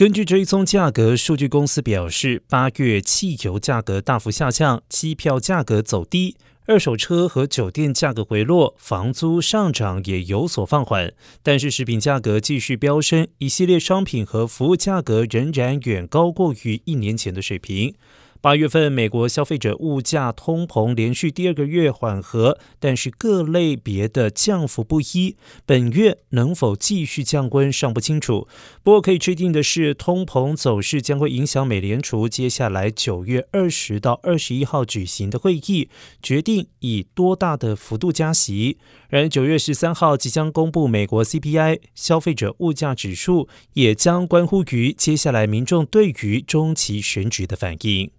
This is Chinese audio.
根据追踪价格数据公司表示，八月汽油价格大幅下降，机票价格走低。二手车和酒店价格回落，房租上涨也有所放缓，但是食品价格继续飙升，一系列商品和服务价格仍然远高过于一年前的水平。八月份，美国消费者物价通膨连续第二个月缓和，但是各类别的降幅不一。本月能否继续降温尚不清楚。不过可以确定的是，通膨走势将会影响美联储接下来九月二十到二十一号举行的会议，决定以多大的幅度加息。然而，九月十三号即将公布美国 CPI 消费者物价指数，也将关乎于接下来民众对于中期选举的反应。